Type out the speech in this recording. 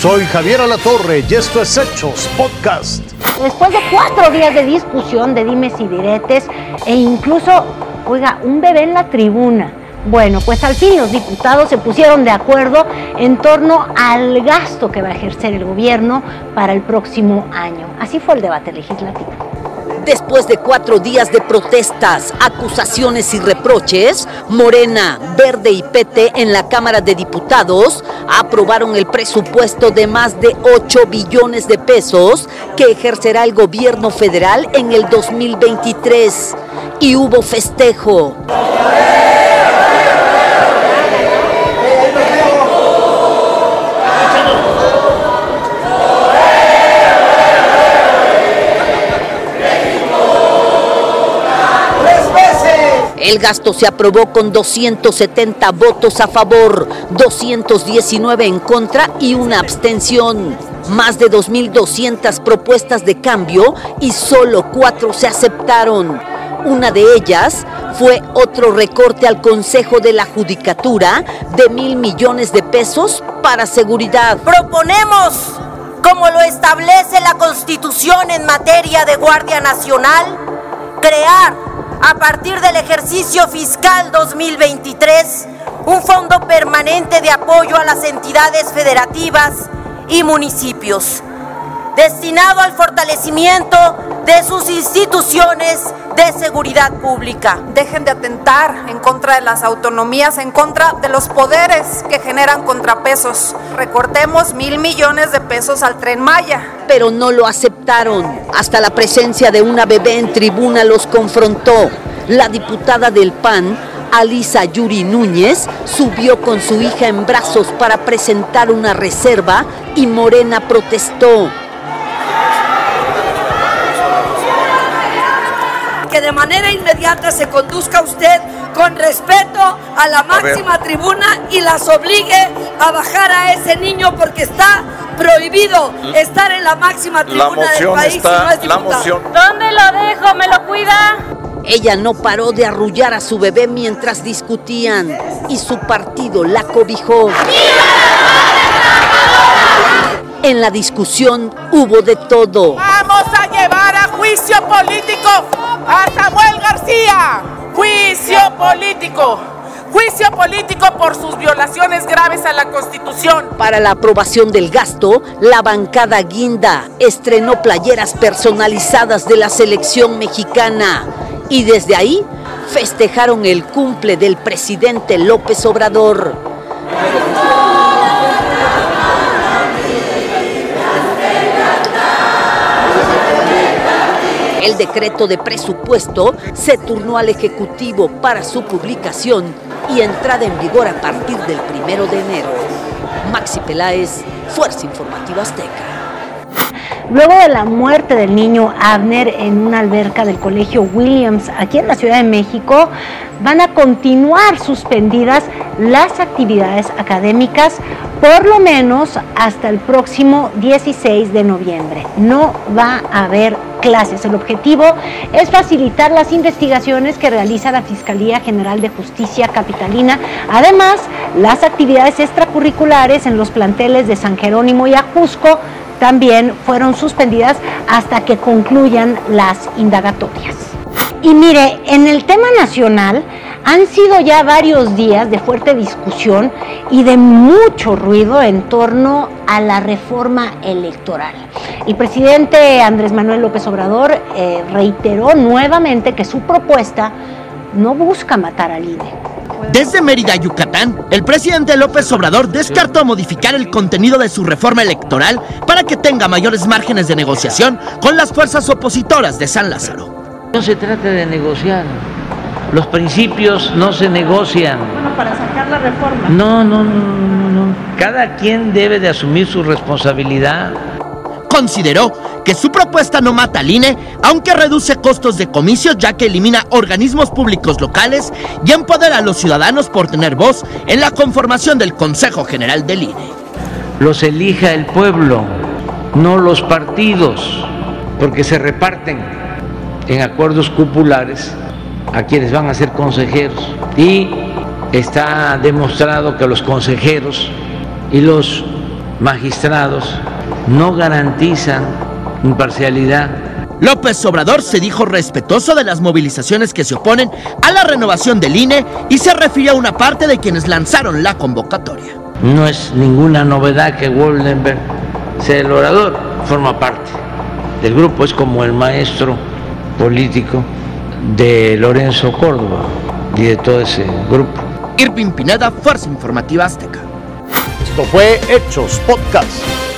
Soy Javier Alatorre y esto es Hechos Podcast. Después de cuatro días de discusión, de dimes y diretes, e incluso, oiga, un bebé en la tribuna. Bueno, pues al fin los diputados se pusieron de acuerdo en torno al gasto que va a ejercer el gobierno para el próximo año. Así fue el debate legislativo. Después de cuatro días de protestas, acusaciones y reproches, Morena, Verde y PT en la Cámara de Diputados aprobaron el presupuesto de más de 8 billones de pesos que ejercerá el gobierno federal en el 2023. Y hubo festejo. El gasto se aprobó con 270 votos a favor, 219 en contra y una abstención. Más de 2.200 propuestas de cambio y solo cuatro se aceptaron. Una de ellas fue otro recorte al Consejo de la Judicatura de mil millones de pesos para seguridad. Proponemos, como lo establece la Constitución en materia de Guardia Nacional, crear a partir del ejercicio fiscal 2023 un fondo permanente de apoyo a las entidades federativas y municipios, destinado al fortalecimiento de sus instituciones de seguridad pública. Dejen de atentar en contra de las autonomías, en contra de los poderes que generan contrapesos. Recortemos mil millones de pesos al tren Maya. Pero no lo aceptaron. Hasta la presencia de una bebé en tribuna los confrontó. La diputada del PAN, Alisa Yuri Núñez, subió con su hija en brazos para presentar una reserva y Morena protestó. Que de manera inmediata se conduzca usted con respeto a la máxima tribuna y las obligue a bajar a ese niño porque está prohibido estar en la máxima tribuna del país está, no es la moción. ¿Dónde lo dejo? ¿Me lo cuida? Ella no paró de arrullar a su bebé mientras discutían y su partido la cobijó. En la discusión hubo de todo. Vamos a llevar a juicio político a Samuel García. Juicio político. Juicio político por sus violaciones graves a la Constitución. Para la aprobación del gasto, la bancada Guinda estrenó playeras personalizadas de la selección mexicana y desde ahí festejaron el cumple del presidente López Obrador. El decreto de presupuesto se turnó al Ejecutivo para su publicación y entrada en vigor a partir del primero de enero. Maxi Peláez, Fuerza Informativa Azteca. Luego de la muerte del niño Abner en una alberca del colegio Williams aquí en la Ciudad de México, van a continuar suspendidas las actividades académicas por lo menos hasta el próximo 16 de noviembre. No va a haber clases. El objetivo es facilitar las investigaciones que realiza la Fiscalía General de Justicia Capitalina. Además, las actividades extracurriculares en los planteles de San Jerónimo y Ajusco también fueron suspendidas hasta que concluyan las indagatorias. Y mire, en el tema nacional han sido ya varios días de fuerte discusión y de mucho ruido en torno a la reforma electoral. El presidente Andrés Manuel López Obrador eh, reiteró nuevamente que su propuesta no busca matar al INE desde Mérida, Yucatán, el presidente López Obrador descartó modificar el contenido de su reforma electoral para que tenga mayores márgenes de negociación con las fuerzas opositoras de San Lázaro. No se trata de negociar. Los principios no se negocian. Bueno, para sacar la reforma. No, no, no, no, no. Cada quien debe de asumir su responsabilidad consideró que su propuesta no mata al INE, aunque reduce costos de comicios ya que elimina organismos públicos locales y empodera a los ciudadanos por tener voz en la conformación del Consejo General del INE. Los elija el pueblo, no los partidos, porque se reparten en acuerdos cupulares a quienes van a ser consejeros y está demostrado que los consejeros y los magistrados no garantizan imparcialidad. López Obrador se dijo respetuoso de las movilizaciones que se oponen a la renovación del INE y se refirió a una parte de quienes lanzaron la convocatoria. No es ninguna novedad que Woldenberg sea el orador, forma parte del grupo, es como el maestro político de Lorenzo Córdoba y de todo ese grupo. Irving Pineda, Fuerza Informativa Azteca. Esto fue Hechos Podcast.